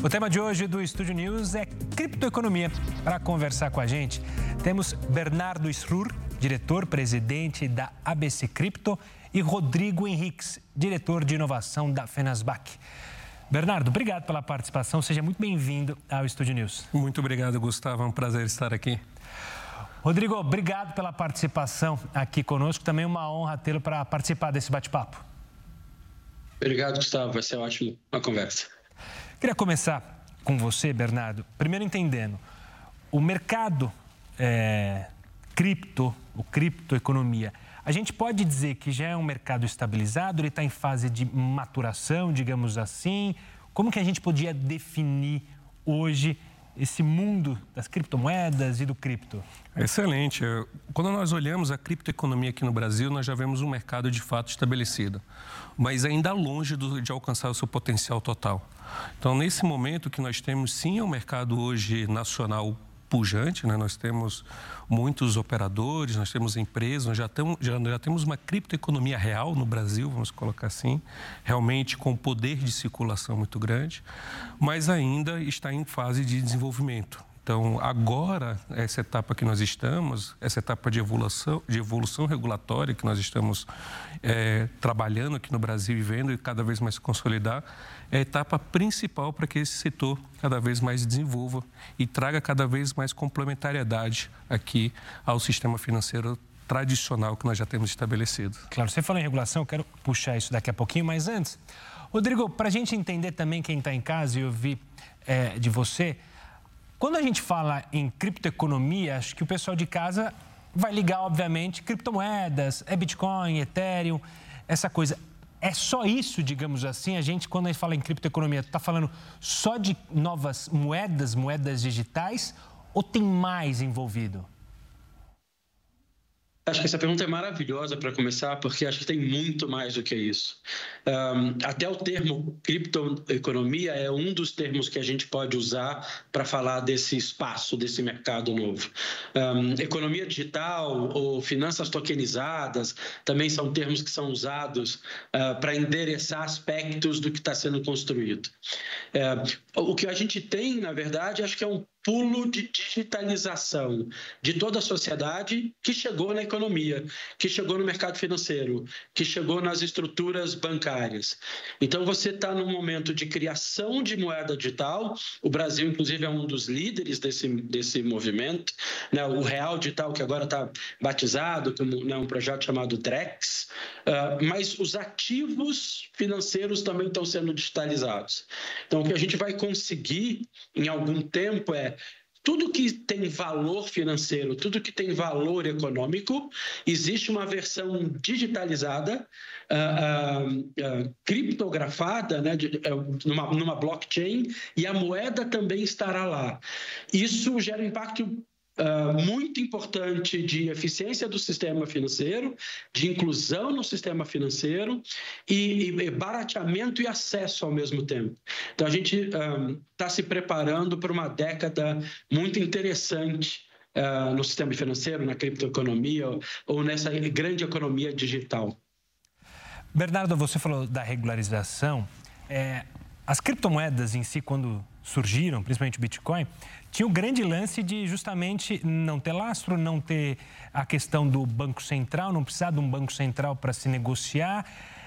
O tema de hoje do Estúdio News é criptoeconomia. Para conversar com a gente, temos Bernardo Srur, diretor-presidente da ABC Cripto, e Rodrigo Henriques, diretor de inovação da Fenasbac. Bernardo, obrigado pela participação. Seja muito bem-vindo ao Estúdio News. Muito obrigado, Gustavo. É um prazer estar aqui. Rodrigo, obrigado pela participação aqui conosco. Também uma honra tê-lo para participar desse bate-papo. Obrigado, Gustavo. Vai ser ótimo a conversa. Queria começar com você, Bernardo, primeiro entendendo o mercado é, cripto, o criptoeconomia. A gente pode dizer que já é um mercado estabilizado, ele está em fase de maturação, digamos assim. Como que a gente podia definir hoje esse mundo das criptomoedas e do cripto? Excelente. Quando nós olhamos a criptoeconomia aqui no Brasil, nós já vemos um mercado de fato estabelecido, mas ainda longe de alcançar o seu potencial total. Então, nesse momento que nós temos, sim, é um mercado hoje nacional pujante, né? nós temos muitos operadores, nós temos empresas, nós já, já, já temos uma criptoeconomia real no Brasil, vamos colocar assim, realmente com poder de circulação muito grande, mas ainda está em fase de desenvolvimento. Então, agora, essa etapa que nós estamos, essa etapa de evolução, de evolução regulatória que nós estamos é, trabalhando aqui no Brasil e vendo e cada vez mais consolidar, é a etapa principal para que esse setor cada vez mais desenvolva e traga cada vez mais complementariedade aqui ao sistema financeiro tradicional que nós já temos estabelecido. Claro, você falou em regulação, eu quero puxar isso daqui a pouquinho, mas antes, Rodrigo, para a gente entender também quem está em casa e ouvir é, de você, quando a gente fala em criptoeconomia, acho que o pessoal de casa vai ligar, obviamente, criptomoedas, é Bitcoin, Ethereum, essa coisa. É só isso, digamos assim? A gente, quando a gente fala em criptoeconomia, está falando só de novas moedas, moedas digitais, ou tem mais envolvido? Acho que essa pergunta é maravilhosa para começar, porque acho que tem muito mais do que isso. Um, até o termo criptoeconomia é um dos termos que a gente pode usar para falar desse espaço, desse mercado novo. Um, economia digital ou finanças tokenizadas também são termos que são usados uh, para endereçar aspectos do que está sendo construído. Uh, o que a gente tem, na verdade, acho que é um pulo de digitalização de toda a sociedade que chegou na economia, que chegou no mercado financeiro, que chegou nas estruturas bancárias. Então, você está num momento de criação de moeda digital. O Brasil, inclusive, é um dos líderes desse, desse movimento. Né? O Real Digital, que agora está batizado como né, um projeto chamado DREX. Uh, mas os ativos financeiros também estão sendo digitalizados. Então, o que a gente vai conseguir em algum tempo é tudo que tem valor financeiro, tudo que tem valor econômico, existe uma versão digitalizada, uh, uh, uh, criptografada, né, de, numa, numa blockchain, e a moeda também estará lá. Isso gera impacto Uh, muito importante de eficiência do sistema financeiro, de inclusão no sistema financeiro e, e barateamento e acesso ao mesmo tempo. Então, a gente está uh, se preparando para uma década muito interessante uh, no sistema financeiro, na criptoeconomia ou, ou nessa grande economia digital. Bernardo, você falou da regularização. É, as criptomoedas em si, quando surgiram, principalmente o Bitcoin, tinha o grande lance de justamente não ter lastro, não ter a questão do Banco Central, não precisar de um Banco Central para se negociar.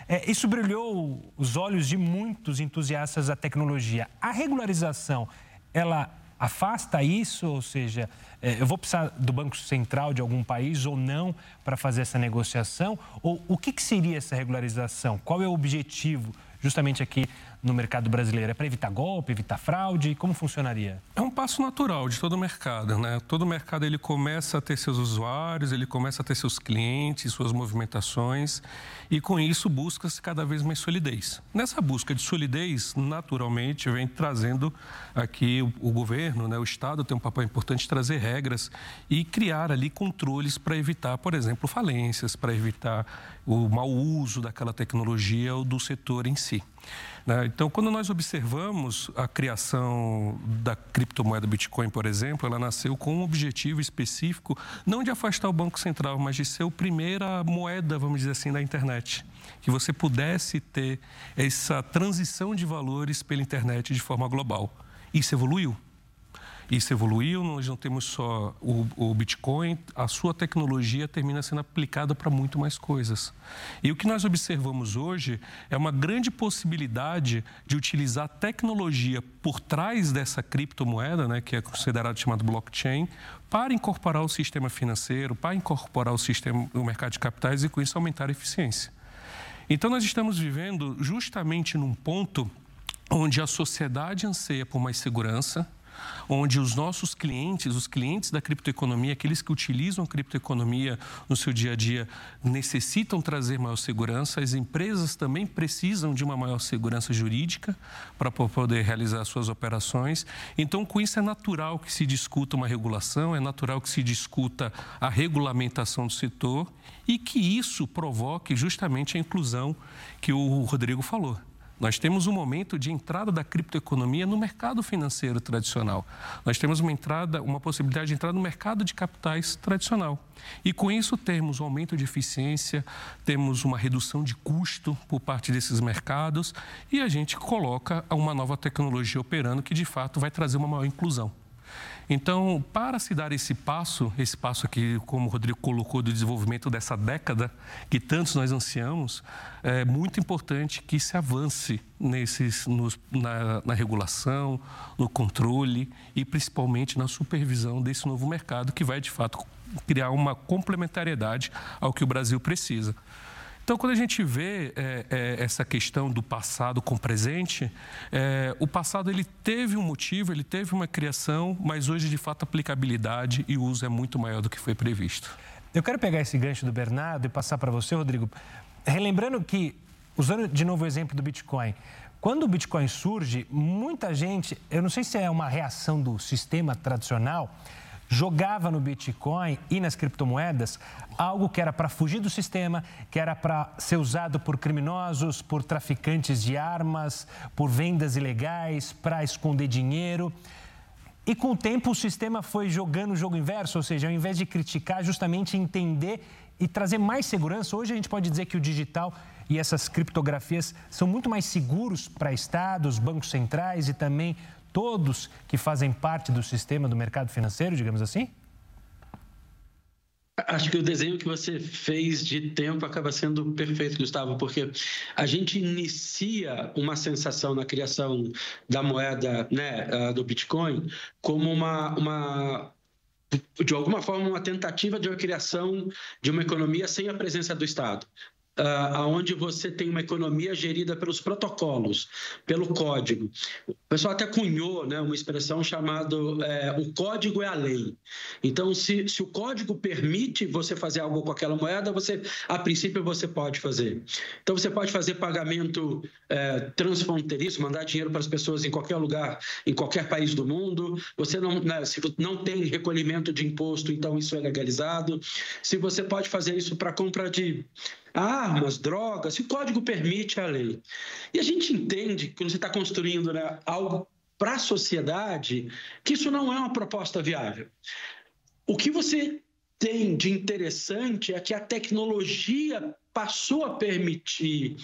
É, isso brilhou os olhos de muitos entusiastas da tecnologia. A regularização, ela afasta isso, ou seja, é, eu vou precisar do Banco Central de algum país ou não para fazer essa negociação? Ou o que, que seria essa regularização? Qual é o objetivo justamente aqui no mercado brasileiro? É para evitar golpe, evitar fraude? Como funcionaria? É um passo natural de todo mercado, né? Todo mercado ele começa a ter seus usuários, ele começa a ter seus clientes, suas movimentações e com isso busca-se cada vez mais solidez. Nessa busca de solidez, naturalmente, vem trazendo aqui o, o governo, né? O Estado tem um papel importante de trazer regras e criar ali controles para evitar, por exemplo, falências, para evitar o mau uso daquela tecnologia ou do setor em si. Né? Então, quando nós observamos a criação da criptomoeda Bitcoin, por exemplo, ela nasceu com um objetivo específico, não de afastar o Banco Central, mas de ser a primeira moeda, vamos dizer assim, da internet. Que você pudesse ter essa transição de valores pela internet de forma global. Isso evoluiu. Isso evoluiu, nós não temos só o, o Bitcoin, a sua tecnologia termina sendo aplicada para muito mais coisas. E o que nós observamos hoje é uma grande possibilidade de utilizar tecnologia por trás dessa criptomoeda, né, que é considerado chamado blockchain, para incorporar o sistema financeiro, para incorporar o sistema, o mercado de capitais e com isso aumentar a eficiência. Então nós estamos vivendo justamente num ponto onde a sociedade anseia por mais segurança, onde os nossos clientes, os clientes da criptoeconomia, aqueles que utilizam a criptoeconomia no seu dia a dia, necessitam trazer maior segurança. As empresas também precisam de uma maior segurança jurídica para poder realizar suas operações. Então, com isso, é natural que se discuta uma regulação, é natural que se discuta a regulamentação do setor e que isso provoque justamente a inclusão que o Rodrigo falou. Nós temos um momento de entrada da criptoeconomia no mercado financeiro tradicional. Nós temos uma entrada, uma possibilidade de entrada no mercado de capitais tradicional. E com isso temos um aumento de eficiência, temos uma redução de custo por parte desses mercados e a gente coloca uma nova tecnologia operando que de fato vai trazer uma maior inclusão. Então, para se dar esse passo, esse passo aqui, como o Rodrigo colocou, do desenvolvimento dessa década, que tantos nós ansiamos, é muito importante que se avance nesses, nos, na, na regulação, no controle e principalmente na supervisão desse novo mercado, que vai de fato criar uma complementariedade ao que o Brasil precisa. Então, quando a gente vê é, é, essa questão do passado com o presente, é, o passado ele teve um motivo, ele teve uma criação, mas hoje, de fato, a aplicabilidade e o uso é muito maior do que foi previsto. Eu quero pegar esse gancho do Bernardo e passar para você, Rodrigo. Relembrando que, usando de novo o exemplo do Bitcoin, quando o Bitcoin surge, muita gente, eu não sei se é uma reação do sistema tradicional, jogava no Bitcoin e nas criptomoedas algo que era para fugir do sistema, que era para ser usado por criminosos, por traficantes de armas, por vendas ilegais, para esconder dinheiro. E com o tempo o sistema foi jogando o jogo inverso, ou seja, ao invés de criticar, justamente entender e trazer mais segurança. Hoje a gente pode dizer que o digital e essas criptografias são muito mais seguros para estados, bancos centrais e também todos que fazem parte do sistema do mercado financeiro, digamos assim? Acho que o desenho que você fez de tempo acaba sendo perfeito, Gustavo, porque a gente inicia uma sensação na criação da moeda, né, ah, do Bitcoin, como uma, uma de alguma forma, uma tentativa de uma criação de uma economia sem a presença do Estado uh, onde você tem uma economia gerida pelos protocolos, pelo código. O pessoal até cunhou né, uma expressão chamada é, o código é a lei. Então, se, se o código permite você fazer algo com aquela moeda, você, a princípio, você pode fazer. Então, você pode fazer pagamento é, transfronteiriço, mandar dinheiro para as pessoas em qualquer lugar, em qualquer país do mundo. Você não, né, se não tem recolhimento de imposto, então isso é legalizado. Se você pode fazer isso para compra de armas, drogas, se o código permite a lei. E a gente entende que você está construindo né, algo para a sociedade, que isso não é uma proposta viável. O que você tem de interessante é que a tecnologia passou a permitir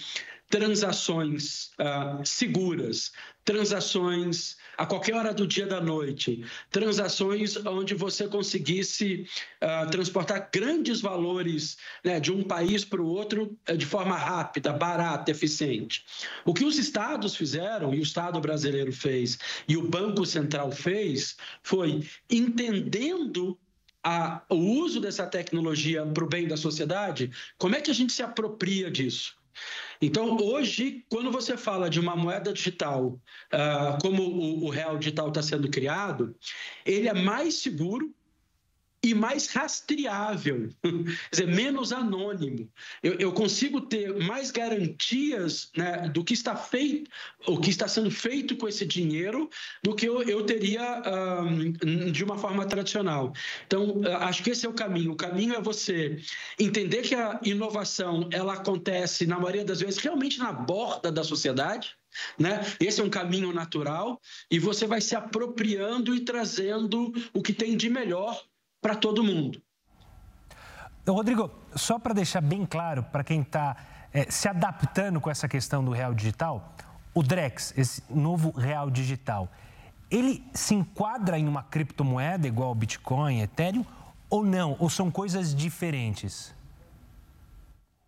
transações uh, seguras, transações a qualquer hora do dia da noite, transações onde você conseguisse uh, transportar grandes valores né, de um país para o outro uh, de forma rápida, barata, eficiente. O que os estados fizeram, e o Estado brasileiro fez, e o Banco Central fez, foi entendendo a, o uso dessa tecnologia para o bem da sociedade, como é que a gente se apropria disso? Então, hoje, quando você fala de uma moeda digital, uh, como o, o real digital está sendo criado, ele é mais seguro e mais rastreável, quer dizer, menos anônimo. Eu, eu consigo ter mais garantias né, do que está feito, o que está sendo feito com esse dinheiro, do que eu, eu teria um, de uma forma tradicional. Então, acho que esse é o caminho. O caminho é você entender que a inovação ela acontece na maioria das vezes realmente na borda da sociedade Né? Esse é um caminho natural e você vai se apropriando e trazendo o que tem de melhor para todo mundo. Rodrigo, só para deixar bem claro para quem está é, se adaptando com essa questão do real digital, o Drex, esse novo real digital, ele se enquadra em uma criptomoeda igual ao Bitcoin, Ethereum, ou não? Ou são coisas diferentes?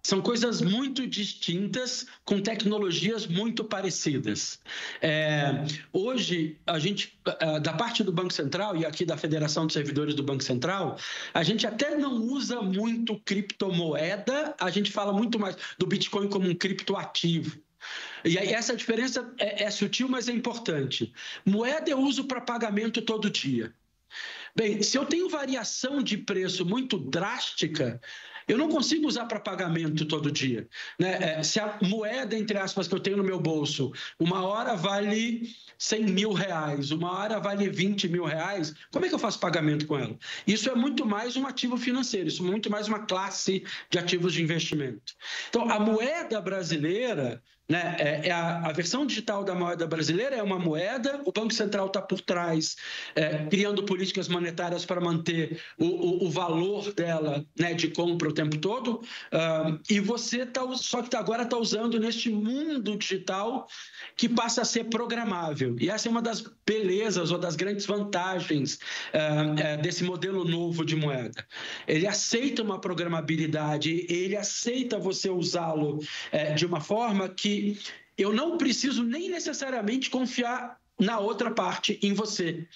São coisas muito distintas, com tecnologias muito parecidas. É, hoje, a gente, da parte do Banco Central e aqui da Federação de Servidores do Banco Central, a gente até não usa muito criptomoeda, a gente fala muito mais do Bitcoin como um criptoativo. E aí essa diferença é, é sutil, mas é importante. Moeda eu uso para pagamento todo dia. Bem, se eu tenho variação de preço muito drástica, eu não consigo usar para pagamento todo dia. Né? É, se a moeda, entre aspas, que eu tenho no meu bolso, uma hora vale 100 mil reais, uma hora vale 20 mil reais, como é que eu faço pagamento com ela? Isso é muito mais um ativo financeiro, isso é muito mais uma classe de ativos de investimento. Então, a moeda brasileira né? É, é a, a, versão digital da moeda brasileira é uma moeda, o Banco Central está por trás, é, criando políticas monetárias para manter o, o, o valor dela né, de compra o tempo todo, uh, e você tá, só que agora está usando neste mundo digital que passa a ser programável. E essa é uma das belezas ou das grandes vantagens uh, desse modelo novo de moeda. Ele aceita uma programabilidade, ele aceita você usá-lo uh, de uma forma que eu não preciso nem necessariamente confiar na outra parte, em você.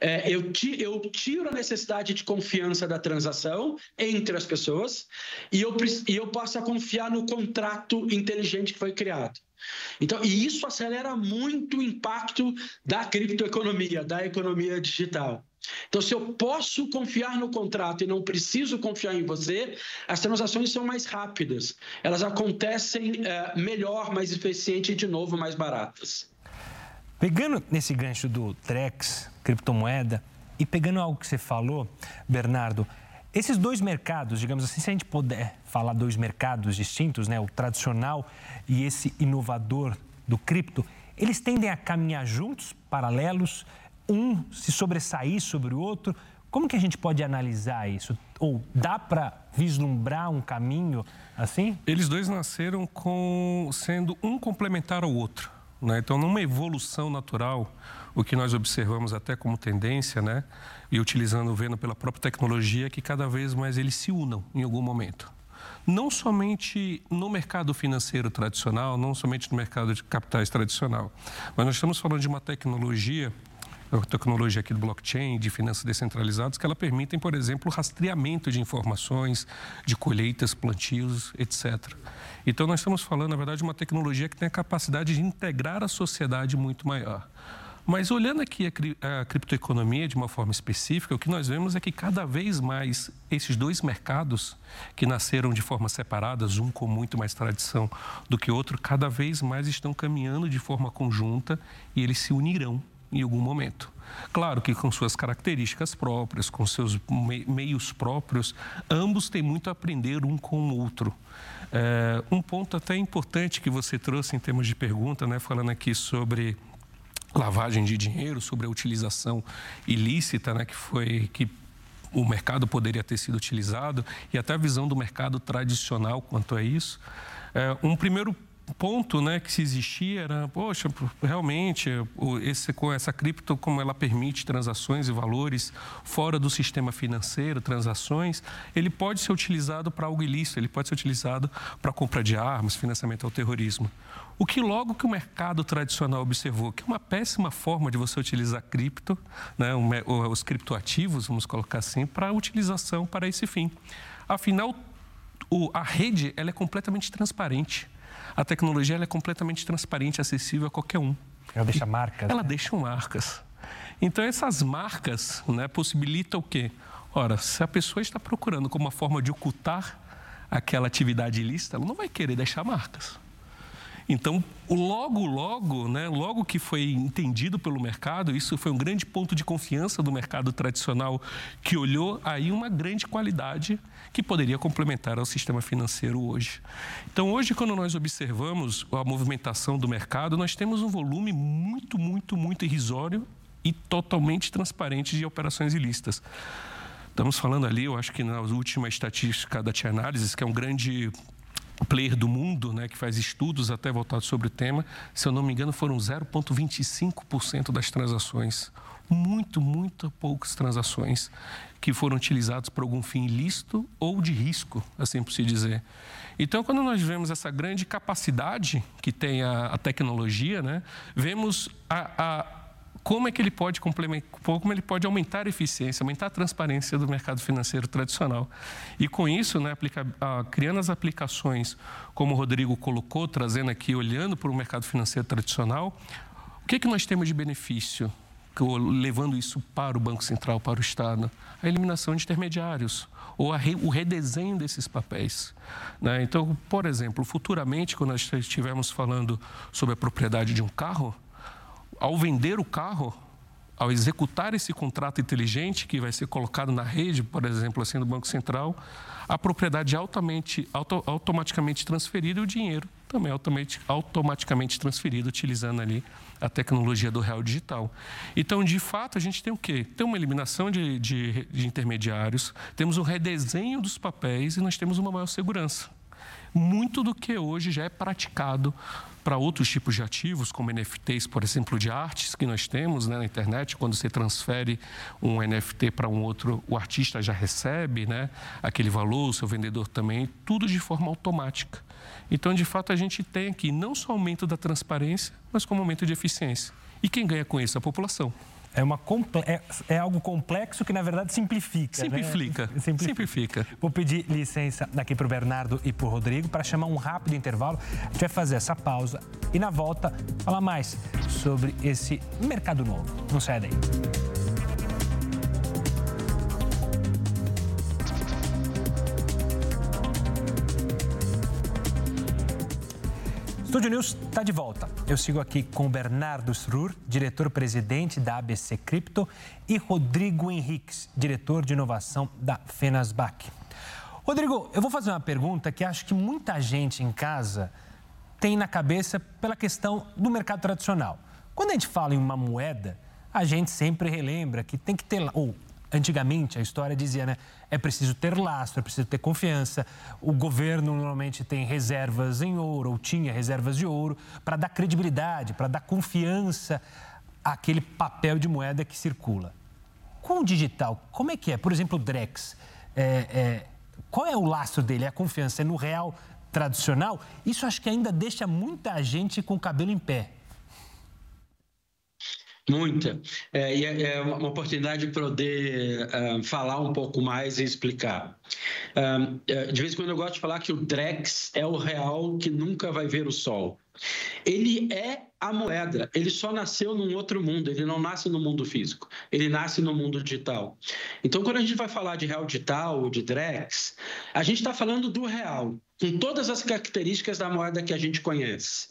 É, eu, ti, eu, tiro a necessidade de confiança da transação entre as pessoas e eu, e eu passo a confiar no contrato inteligente que foi criado. Então, e isso acelera muito o impacto da criptoeconomia, da economia digital. Então, se eu posso confiar no contrato e não preciso confiar em você, as transações são mais rápidas. Elas acontecem é, melhor, mais eficiente e, de novo, mais baratas. Pegando nesse gancho do Trex, criptomoeda, e pegando algo que você falou, Bernardo, esses dois mercados, digamos assim, se a gente puder falar dois mercados distintos, né, o tradicional e esse inovador do cripto, eles tendem a caminhar juntos, paralelos, um se sobressair sobre o outro? Como que a gente pode analisar isso? Ou dá para vislumbrar um caminho assim? Eles dois nasceram com sendo um complementar ao outro. Né? Então, numa evolução natural, o que nós observamos até como tendência, né? e utilizando, vendo pela própria tecnologia, que cada vez mais eles se unam em algum momento. Não somente no mercado financeiro tradicional, não somente no mercado de capitais tradicional, mas nós estamos falando de uma tecnologia tecnologia aqui do blockchain, de finanças descentralizadas, que ela permitem, por exemplo, o rastreamento de informações, de colheitas, plantios, etc. Então, nós estamos falando, na verdade, de uma tecnologia que tem a capacidade de integrar a sociedade muito maior. Mas olhando aqui a, criptoeconomia de uma forma específica, o que nós vemos é que cada vez mais esses dois mercados, que nasceram de forma separadas, um com muito mais tradição do que outro, cada vez mais estão caminhando de forma conjunta e eles se unirão em algum momento. Claro que com suas características próprias, com seus meios próprios, ambos têm muito a aprender um com o outro. É, um ponto até importante que você trouxe em termos de pergunta, né, falando aqui sobre lavagem de dinheiro, sobre a utilização ilícita, né, que foi que o mercado poderia ter sido utilizado e até a visão do mercado tradicional quanto a isso. É, um primeiro ponto né, que se existia era, poxa, realmente, esse, essa cripto, como ela permite transações e valores fora do sistema financeiro, transações, ele pode ser utilizado para algo ilícito, ele pode ser utilizado para compra de armas, financiamento ao terrorismo. O que logo que o mercado tradicional observou que é uma péssima forma de você utilizar cripto, né, os criptoativos, vamos colocar assim, para utilização para esse fim. Afinal, a rede ela é completamente transparente a tecnologia é completamente transparente, acessível a qualquer um. Ela deixa marcas. Ela né? deixa marcas. Então, essas marcas né, possibilitam o quê? Ora, se a pessoa está procurando como uma forma de ocultar aquela atividade ilícita, ela não vai querer deixar marcas. Então, logo, logo, né, logo que foi entendido pelo mercado, isso foi um grande ponto de confiança do mercado tradicional, que olhou aí uma grande qualidade que poderia complementar ao sistema financeiro hoje. Então, hoje, quando nós observamos a movimentação do mercado, nós temos um volume muito, muito, muito irrisório e totalmente transparente de operações ilícitas. Estamos falando ali, eu acho que na última estatística da Tia Análise, que é um grande player do mundo, né, que faz estudos até voltados sobre o tema, se eu não me engano, foram 0,25% das transações. Muito, muito poucas transações que foram utilizadas por algum fim ilícito ou de risco, assim por se dizer. Então, quando nós vemos essa grande capacidade que tem a, a tecnologia, né, vemos a, a como é que ele pode complementar, como ele pode aumentar a eficiência, aumentar a transparência do mercado financeiro tradicional. E com isso, né, aplica, ah, criando as aplicações, como o Rodrigo colocou, trazendo aqui, olhando para o mercado financeiro tradicional, o que, que nós temos de benefício? levando isso para o Banco Central, para o Estado, a eliminação de intermediários ou o redesenho desses papéis. Né? Então, por exemplo, futuramente, quando nós estivermos falando sobre a propriedade de um carro, ao vender o carro, ao executar esse contrato inteligente que vai ser colocado na rede, por exemplo, assim do Banco Central, a propriedade é altamente, auto, automaticamente transferida e o dinheiro também é automaticamente transferido utilizando ali a tecnologia do real digital. Então, de fato, a gente tem o quê? Tem uma eliminação de, de, de intermediários, temos um redesenho dos papéis e nós temos uma maior segurança. Muito do que hoje já é praticado para outros tipos de ativos, como NFTs, por exemplo, de artes que nós temos né, na internet, quando você transfere um NFT para um outro, o artista já recebe né, aquele valor, o seu vendedor também, tudo de forma automática. Então, de fato, a gente tem aqui não só aumento da transparência, mas como aumento de eficiência. E quem ganha com isso? A população. É, uma, é, é, algo complexo que, na verdade, simplifica. Simplifica. Né? simplifica. simplifica. Vou pedir licença aqui para o Bernardo e para o Rodrigo para chamar um rápido intervalo. A gente vai fazer essa pausa e, na volta, falar mais sobre esse mercado novo. Não sai daí. Estúdio News está de volta. Eu sigo aqui com Bernardo Srur, diretor-presidente da ABC Cripto, e Rodrigo Henriques, diretor de inovação da Fenasbac. Rodrigo, eu vou fazer uma pergunta que acho que muita gente em casa tem na cabeça pela questão do mercado tradicional. Quando a gente fala em uma moeda, a gente sempre relembra que tem que ter, ou Antigamente, a história dizia, né? É preciso ter lastro, é preciso ter confiança. O governo normalmente tem reservas em ouro, ou tinha reservas de ouro, para dar credibilidade, para dar confiança àquele papel de moeda que circula. Com o digital, como é que é? Por exemplo, o Drex. É, é, qual é o lastro dele? É a confiança? É no real tradicional? Isso acho que ainda deixa muita gente com o cabelo em pé. Muita. É, e é, é uma oportunidade de poder uh, falar um pouco mais e explicar. Uh, de vez em quando eu gosto de falar que o Drex é o real que nunca vai ver o sol. Ele é a moeda, ele só nasceu num outro mundo, ele não nasce no mundo físico, ele nasce no mundo digital. Então, quando a gente vai falar de real digital ou de Drex, a gente está falando do real, com todas as características da moeda que a gente conhece.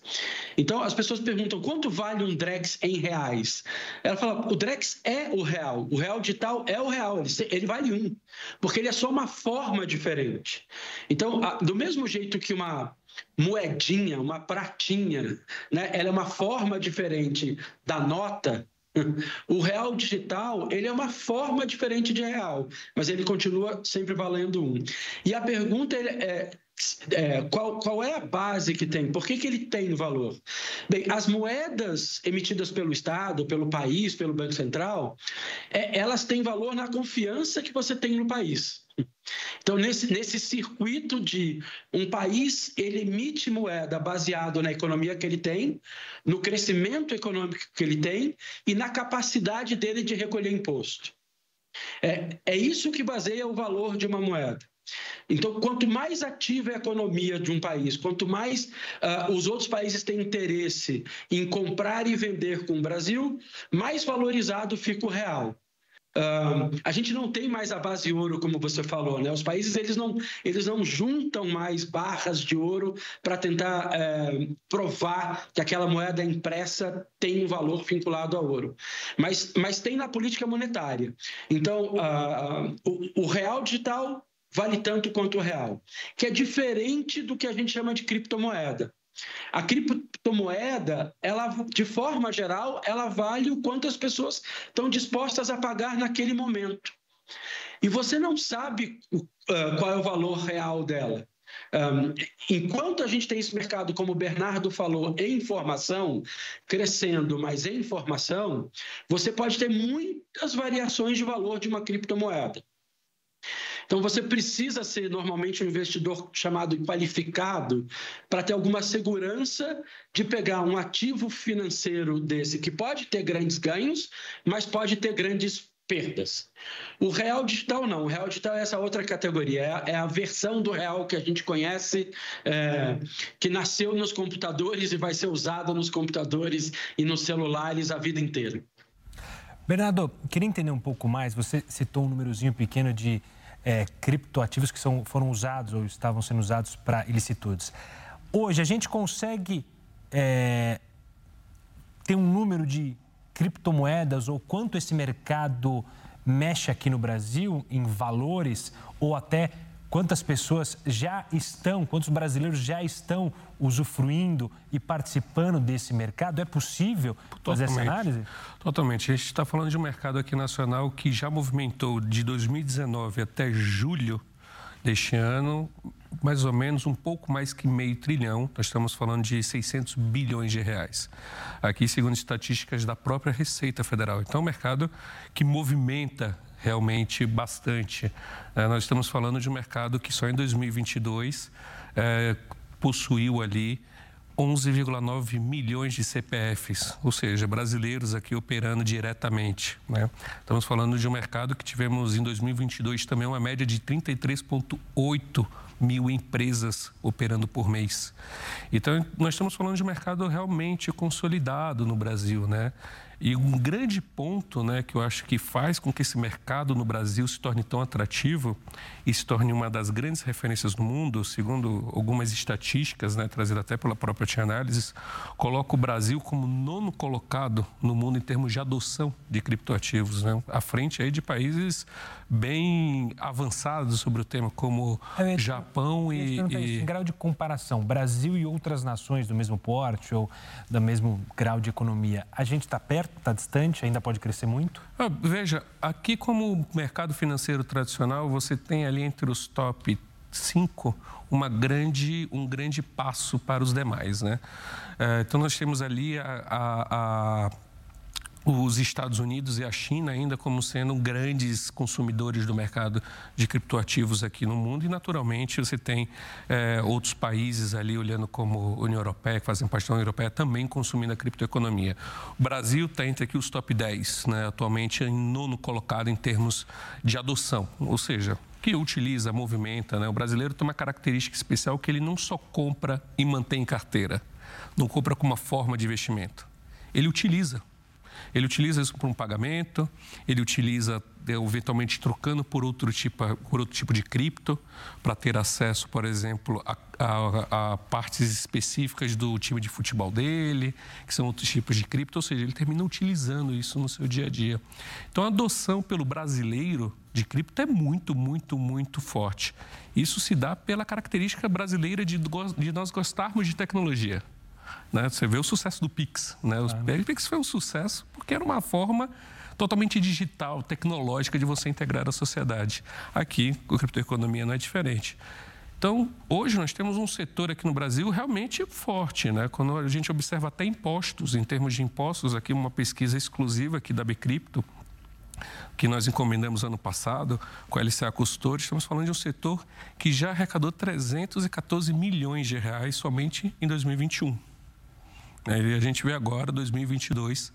Então, as pessoas perguntam quanto vale um Drex em reais? Ela fala, o Drex é o real, o real digital é o real, ele, ele vale um, porque ele é só uma forma diferente. Então, do mesmo jeito que uma moedinha, uma pratinha, né? ela é uma forma diferente da nota, o real digital, ele é uma forma diferente de real, mas ele continua sempre valendo um. E a pergunta é, é, qual, qual é a base que tem? Por que, que ele tem valor? Bem, as moedas emitidas pelo Estado, pelo país, pelo Banco Central, é, elas têm valor na confiança que você tem no país. Então, nesse, nesse circuito de um país, ele emite moeda baseado na economia que ele tem, no crescimento econômico que ele tem e na capacidade dele de recolher imposto. É, é isso que baseia o valor de uma moeda. Então, quanto mais ativa é a economia de um país, quanto mais uh, os outros países têm interesse em comprar e vender com o Brasil, mais valorizado fica o real. Uh, a gente não tem mais a base ouro, como você falou, né? Os países eles não, eles não juntam mais barras de ouro para tentar é, provar que aquela moeda impressa tem um valor vinculado ao ouro. Mas, mas tem na política monetária. Então, uh, o, o real digital vale tanto quanto o real, que é diferente do que a gente chama de criptomoeda. A criptomoeda, ela, de forma geral, ela vale o quanto as pessoas estão dispostas a pagar naquele momento. E você não sabe uh, qual é o valor real dela. Um, enquanto a gente tem esse mercado, como o Bernardo falou, em informação, crescendo, mas em informação, você pode ter muitas variações de valor de uma criptomoeda. Então, você precisa ser normalmente um investidor chamado qualificado para ter alguma segurança de pegar um ativo financeiro desse que pode ter grandes ganhos, mas pode ter grandes perdas. O real digital não. O real digital é essa outra categoria. É a, é versão do real que a gente conhece, é, que nasceu nos computadores e vai ser usada nos computadores e nos celulares a vida inteira. Bernardo, queria entender um pouco mais. Você citou um númerozinho pequeno de é, criptoativos que são, foram usados ou estavam sendo usados para ilicitudes. Hoje, a gente consegue é, ter um número de criptomoedas ou quanto esse mercado mexe aqui no Brasil em valores ou até quantas pessoas já estão, quantos brasileiros já estão usufruindo e participando desse mercado? É possível fazer essa análise? Totalmente. A gente está falando de um mercado aqui nacional que já movimentou de 2019 até julho deste ano mais ou menos um pouco mais que meio trilhão. Nós estamos falando de 600 bilhões de reais. Aqui, segundo estatísticas da própria Receita Federal. Então, é um mercado que movimenta realmente bastante. É, nós estamos falando de um mercado que só em 2022 é, possuiu ali 11,9 milhões de CPFs, ou seja, brasileiros aqui operando diretamente. Né? Estamos falando de um mercado que tivemos em 2022 também uma média de 33,8 mil empresas operando por mês. Então, nós estamos falando de um mercado realmente consolidado no Brasil, né? E um grande ponto né, que eu acho que faz com que esse mercado no Brasil se torne tão atrativo e se torne uma das grandes referências no mundo, segundo algumas estatísticas, né, trazidas até pela própria Tia Análise, coloca o Brasil como nono colocado no mundo em termos de adoção de criptoativos, né, à frente aí de países bem avançados sobre o tema, como é, Japão e, e... Em grau de comparação, Brasil e outras nações do mesmo porte ou do mesmo grau de economia, a gente está perto está distante, ainda pode crescer muito? Ah, veja, aqui como mercado financeiro tradicional, você tem ali entre os top 5 uma grande, um grande passo para os demais. Né? É, então, nós temos ali a, a, a os Estados Unidos e a China ainda como sendo grandes consumidores do mercado de criptoativos aqui no mundo e naturalmente você tem é, outros países ali olhando como União Europeia, que fazem parte da União Europeia, também consumindo a criptoeconomia. O Brasil está entre aqui os top 10, né, atualmente em nono colocado em termos de adoção, ou seja, que utiliza, movimenta. Né? O brasileiro tem uma característica especial que ele não só compra e mantém em carteira, não compra como uma forma de investimento, ele utiliza ele utiliza isso para um pagamento, ele utiliza é, eventualmente trocando por outro tipo, por outro tipo de cripto, para ter acesso, por exemplo, a, a, a, partes específicas do time de futebol dele, que são outros tipos de cripto, ou seja, ele termina utilizando isso no seu dia a dia. Então, a adoção pelo brasileiro de cripto é muito, muito, muito forte. Isso se dá pela característica brasileira de, de nós gostarmos de tecnologia. Né? Você vê o sucesso do Pix. Né? O ah. Pix foi um sucesso porque era uma forma totalmente digital, tecnológica de você integrar a sociedade. Aqui, a criptoeconomia não é diferente. Então, hoje nós temos um setor aqui no Brasil realmente forte, né? Quando a gente observa até impostos, em termos de impostos, aqui uma pesquisa exclusiva aqui da Bcrypto, que nós encomendamos ano passado com a LCA Custódio, estamos falando de um setor que já arrecadou 314 milhões de reais somente em 2021. E a gente vê agora, 2022,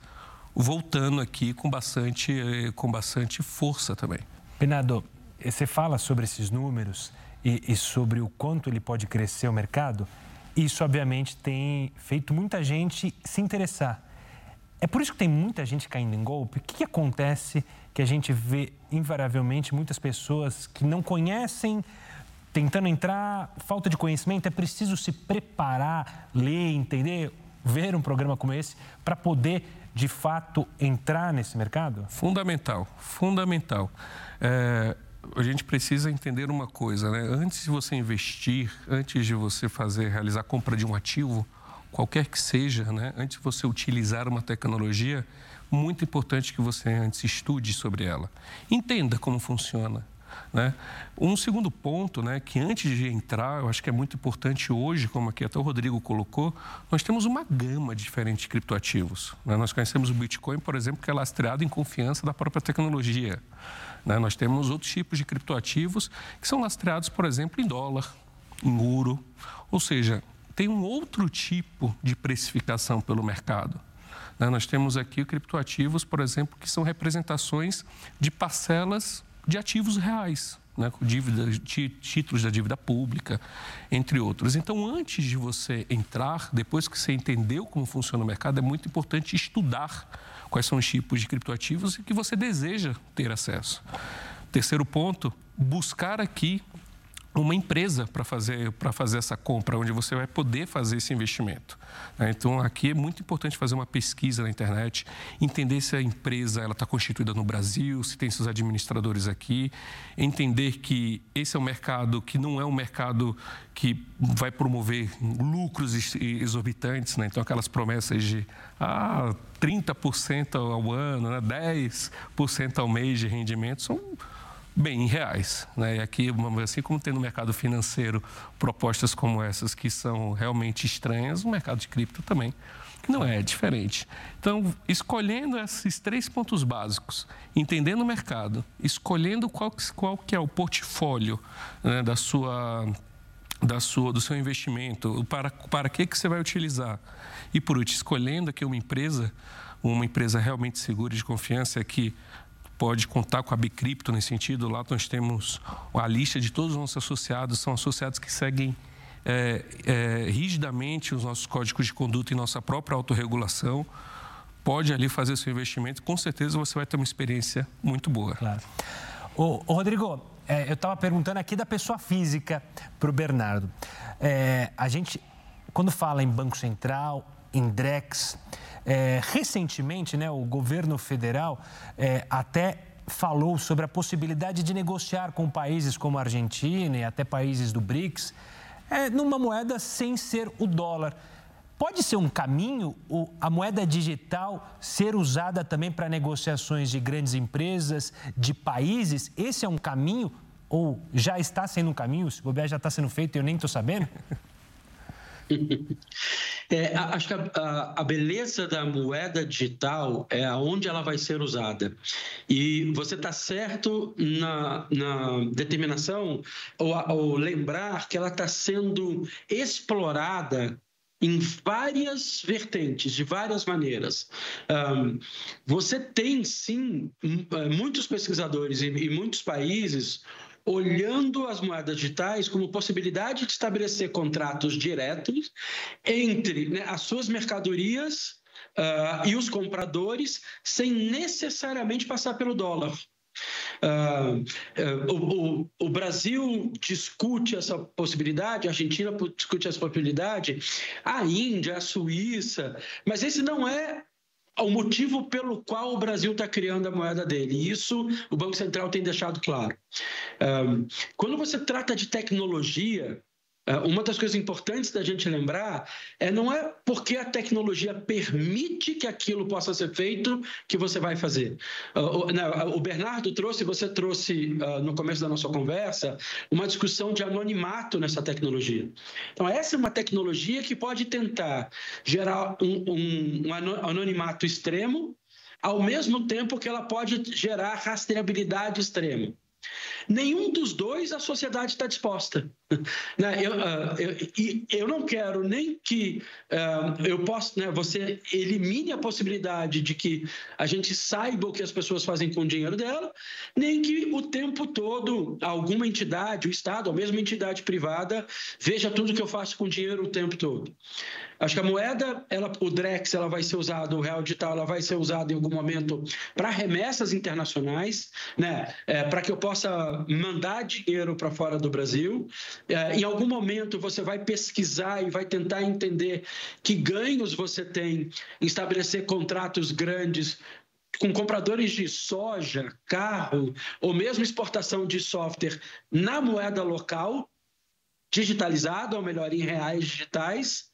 voltando aqui com bastante, eh, com bastante força também. Bernardo, você fala sobre esses números e, e sobre o quanto ele pode crescer o mercado. Isso, obviamente, tem feito muita gente se interessar. É por isso que tem muita gente caindo em golpe. O que, que acontece que a gente vê invariavelmente muitas pessoas que não conhecem tentando entrar, falta de conhecimento, é preciso se preparar, ler, entender, ver um programa como esse para poder de fato entrar nesse mercado? Fundamental, fundamental. É, a gente precisa entender uma coisa, né? Antes de você investir, antes de você fazer, realizar a compra de um ativo, qualquer que seja, né? Antes de você utilizar uma tecnologia, muito importante que você antes estude sobre ela. Entenda como funciona. Né? Um segundo ponto, né, que antes de entrar, eu acho que é muito importante hoje, como aqui até o Rodrigo colocou, nós temos uma gama de diferentes criptoativos. Né? Nós conhecemos o Bitcoin, por exemplo, que é lastreado em confiança da própria tecnologia. Né? Nós temos outros tipos de criptoativos que são lastreados, por exemplo, em dólar, em ouro, ou seja, tem um outro tipo de precificação pelo mercado. Né? Nós temos aqui criptoativos, por exemplo, que são representações de parcelas de ativos reais, né, dívida, títulos da dívida pública, entre outros. Então, antes de você entrar, depois que você entendeu como funciona o mercado, é muito importante estudar quais são os tipos de criptoativos que você deseja ter acesso. Terceiro ponto, buscar aqui uma empresa para fazer, fazer essa compra, onde você vai poder fazer esse investimento. Né? Então, aqui é muito importante fazer uma pesquisa na internet, entender se a empresa está constituída no Brasil, se tem seus administradores aqui, entender que esse é um mercado que não é um mercado que vai promover lucros exorbitantes, né? então aquelas promessas de ah, 30% ao ano, né? 10% ao mês de rendimento são bem em reais. Né? E aqui, assim como tem no mercado financeiro propostas como essas que são realmente estranhas, o mercado de cripto também não é diferente. Então, escolhendo esses três pontos básicos, entendendo o mercado, escolhendo qual, qual que é o portfólio né, da sua da sua, do seu investimento, para, para que, que você vai utilizar. E por último, escolhendo aqui uma empresa, uma empresa realmente segura e de confiança que pode contar com a Bicripto nesse sentido. Lá nós temos a lista de todos os nossos associados, são associados que seguem é, é, rigidamente os nossos códigos de conduta e nossa própria autorregulação. Pode ali fazer seu investimento, com certeza você vai ter uma experiência muito boa. Claro. Ô, Rodrigo, é, eu estava perguntando aqui da pessoa física para o Bernardo. É, a gente, quando fala em Banco Central, em Drex, é, recentemente, né, o governo federal é, até falou sobre a possibilidade de negociar com países como a Argentina e até países do BRICS é, numa moeda sem ser o dólar. Pode ser um caminho a moeda digital ser usada também para negociações de grandes empresas, de países? Esse é um caminho? Ou já está sendo um caminho? Se o já está sendo feito e eu nem estou sabendo? É, acho que a, a, beleza da moeda digital é aonde ela vai ser usada. E você está certo na, na determinação ou, ou lembrar que ela está sendo explorada em várias vertentes, de várias maneiras. Você tem, sim, muitos pesquisadores e muitos países olhando as moedas digitais como possibilidade de estabelecer contratos diretos entre né, as suas mercadorias uh, e os compradores, sem necessariamente passar pelo dólar. Uh, uh, o, o, Brasil discute essa possibilidade, a Argentina discute essa possibilidade, a Índia, a Suíça, mas esse não é o motivo pelo qual o Brasil está criando a moeda dele. E isso o Banco Central tem deixado claro. Quando você trata de tecnologia, uma das coisas importantes da gente lembrar é não é porque a tecnologia permite que aquilo possa ser feito que você vai fazer. Né, o Bernardo trouxe, você trouxe ah, no começo da nossa conversa, uma discussão de anonimato nessa tecnologia. Então, essa é uma tecnologia que pode tentar gerar um, um, um anonimato extremo, ao mesmo tempo que ela pode gerar rastreabilidade extrema. Nenhum dos dois a sociedade está disposta. Né, eu, ah, eu, eu, não quero nem que uh, eu possa, né, você elimine a possibilidade de que a gente saiba o que as pessoas fazem com o dinheiro dela, nem que o tempo todo alguma entidade, o Estado, ou mesmo entidade privada, veja tudo que eu faço com o dinheiro o tempo todo. Acho que a moeda, ela, o Drex, ela vai ser usada, o real digital, ela vai ser usada em algum momento para remessas internacionais, né? É, para que eu possa mandar dinheiro para fora do Brasil. É, em algum momento você vai pesquisar e vai tentar entender que ganhos você tem em estabelecer contratos grandes com compradores de soja, carro ou mesmo exportação de software na moeda local, digitalizado, ou melhor, em reais digitais.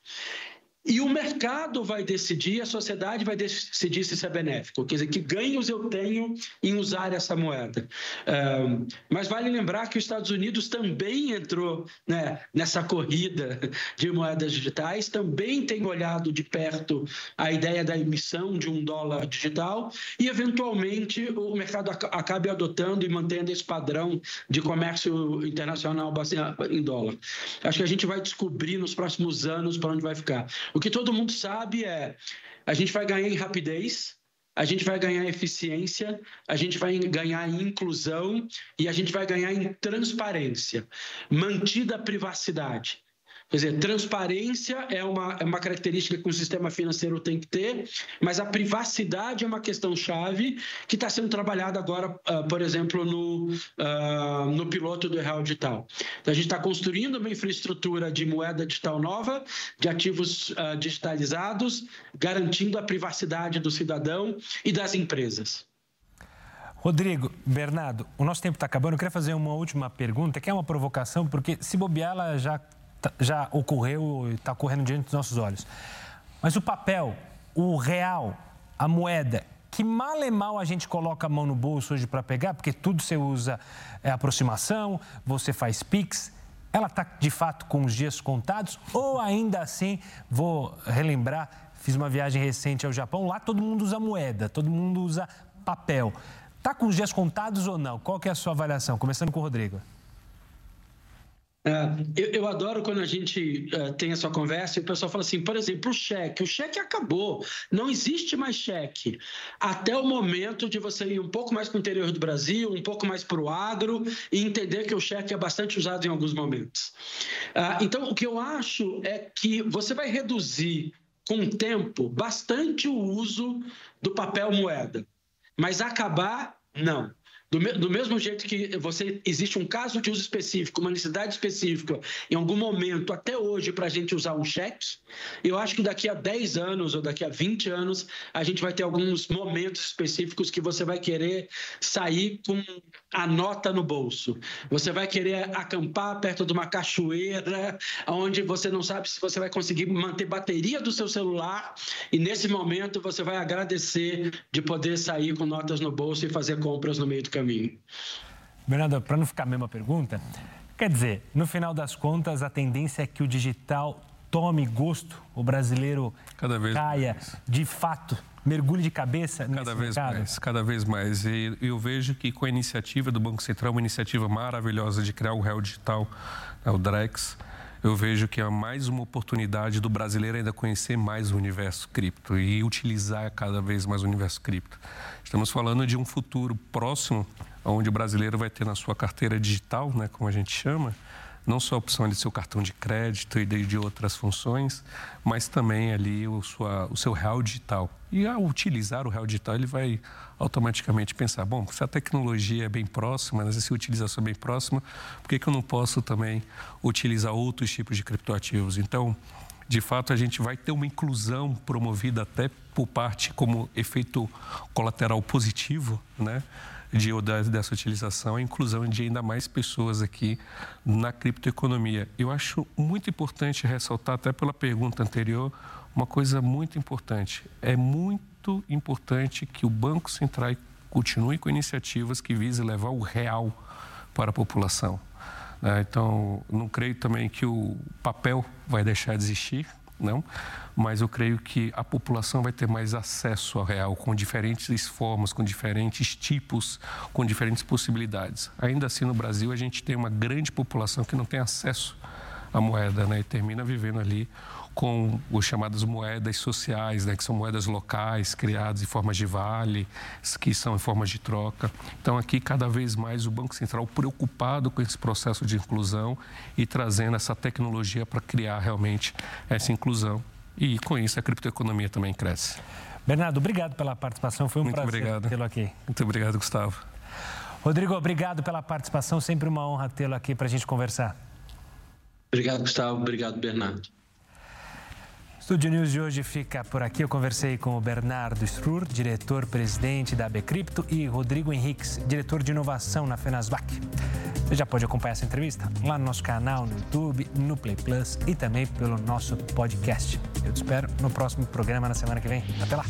E o mercado vai decidir, a sociedade vai decidir se isso é benéfico, quer dizer, que ganhos eu tenho em usar essa moeda. mas vale lembrar que os Estados Unidos também entrou né, nessa corrida de moedas digitais, também tem olhado de perto a ideia da emissão de um dólar digital e, eventualmente, o mercado acabe adotando e mantendo esse padrão de comércio internacional em dólar. Acho que a gente vai descobrir nos próximos anos para onde vai ficar. O que todo mundo sabe é a gente vai ganhar em rapidez, a gente vai ganhar eficiência, a gente vai ganhar em inclusão e a gente vai ganhar em transparência, mantida a privacidade. Quer dizer, transparência é uma, é uma característica que o sistema financeiro tem que ter, mas a privacidade é uma questão chave que está sendo trabalhada agora, uh, por exemplo, no, uh, no piloto do Real Digital. Então, a gente está construindo uma infraestrutura de moeda digital nova, de ativos uh, digitalizados, garantindo a privacidade do cidadão e das empresas. Rodrigo, Bernardo, o nosso tempo está acabando. Eu queria fazer uma última pergunta, que é uma provocação, porque se bobear, ela já já ocorreu e está ocorrendo diante dos nossos olhos. Mas o papel, o real, a moeda, que mal e mal a gente coloca a mão no bolso hoje para pegar, porque tudo você usa é, aproximação, você faz Pix, ela está de fato com os dias contados? Ou ainda assim, vou relembrar, fiz uma viagem recente ao Japão, lá todo mundo usa moeda, todo mundo usa papel. Está com os dias contados ou não? Qual que é a sua avaliação? Começando com o Rodrigo. É, eu, eu, adoro quando a gente uh, tem essa conversa e o pessoal fala assim, por exemplo, o cheque. O cheque acabou, não existe mais cheque. Até o momento de você ir um pouco mais para o interior do Brasil, um pouco mais para o agro e entender que o cheque é bastante usado em alguns momentos. Uh, então, o que eu acho é que você vai reduzir com o tempo bastante o uso do papel moeda, mas acabar, não. Do, do, mesmo jeito que você existe um caso de uso específico, uma necessidade específica, em algum momento, até hoje, para a gente usar um cheque, eu acho que daqui a 10 anos ou daqui a 20 anos, a gente vai ter alguns momentos específicos que você vai querer sair com a nota no bolso. Você vai querer acampar perto de uma cachoeira, onde você não sabe se você vai conseguir manter bateria do seu celular, e nesse momento você vai agradecer de poder sair com notas no bolso e fazer compras no meio do caminho. Bernardo, para não ficar a mesma pergunta, quer dizer, no final das contas, a tendência é que o digital tome gosto, o brasileiro cada vez caia mais. de fato, mergulhe de cabeça cada vez mercado? mais, cada vez mais. E eu vejo que com a iniciativa do Banco Central, uma iniciativa maravilhosa de criar o Real Digital, né, o Drex, eu vejo que é mais uma oportunidade do brasileiro ainda conhecer mais o universo cripto e utilizar cada vez mais o universo cripto. Estamos falando de um futuro próximo, onde o brasileiro vai ter na sua carteira digital, né, como a gente chama, não só a opção de seu cartão de crédito e de, de outras funções, mas também ali o, sua, o seu real digital. E ao utilizar o real digital, ele vai automaticamente pensar, bom, se a tecnologia é bem próxima, né, se a utilização é bem próxima, por que, que eu não posso também utilizar outros tipos de criptoativos? Então, de fato, a gente vai ter uma inclusão promovida até por parte como efeito colateral positivo, né? De, dessa utilização, a inclusão de ainda mais pessoas aqui na criptoeconomia. Eu acho muito importante ressaltar, até pela pergunta anterior, uma coisa muito importante. É muito importante que o Banco Central continue com iniciativas que visem levar o real para a população. Né? Então, não creio também que o papel vai deixar de existir. Não, mas eu creio que a população vai ter mais acesso ao real com diferentes formas, com diferentes tipos, com diferentes possibilidades. Ainda assim, no Brasil, a gente tem uma grande população que não tem acesso à moeda, né, e termina vivendo ali com as chamadas moedas sociais, né, que são moedas locais criadas em formas de vale, que são em formas de troca. Então, aqui, cada vez mais, o Banco Central preocupado com esse processo de inclusão e trazendo essa tecnologia para criar realmente essa inclusão. E, com isso, a criptoeconomia também cresce. Bernardo, obrigado pela participação. Foi um Muito prazer tê-lo aqui. Muito obrigado, Gustavo. Rodrigo, obrigado pela participação. Sempre uma honra tê-lo aqui para a gente conversar. Obrigado, Gustavo. Obrigado, Bernardo. Estúdio News de hoje fica por aqui. Eu conversei com o Bernardo Strur, diretor-presidente da Becrypto, e Rodrigo Henriques, diretor de inovação na Fenasbac. Você já pode acompanhar essa entrevista lá no nosso canal no YouTube, no Play Plus e também pelo nosso podcast. Eu te espero no próximo programa na semana que vem. Até lá!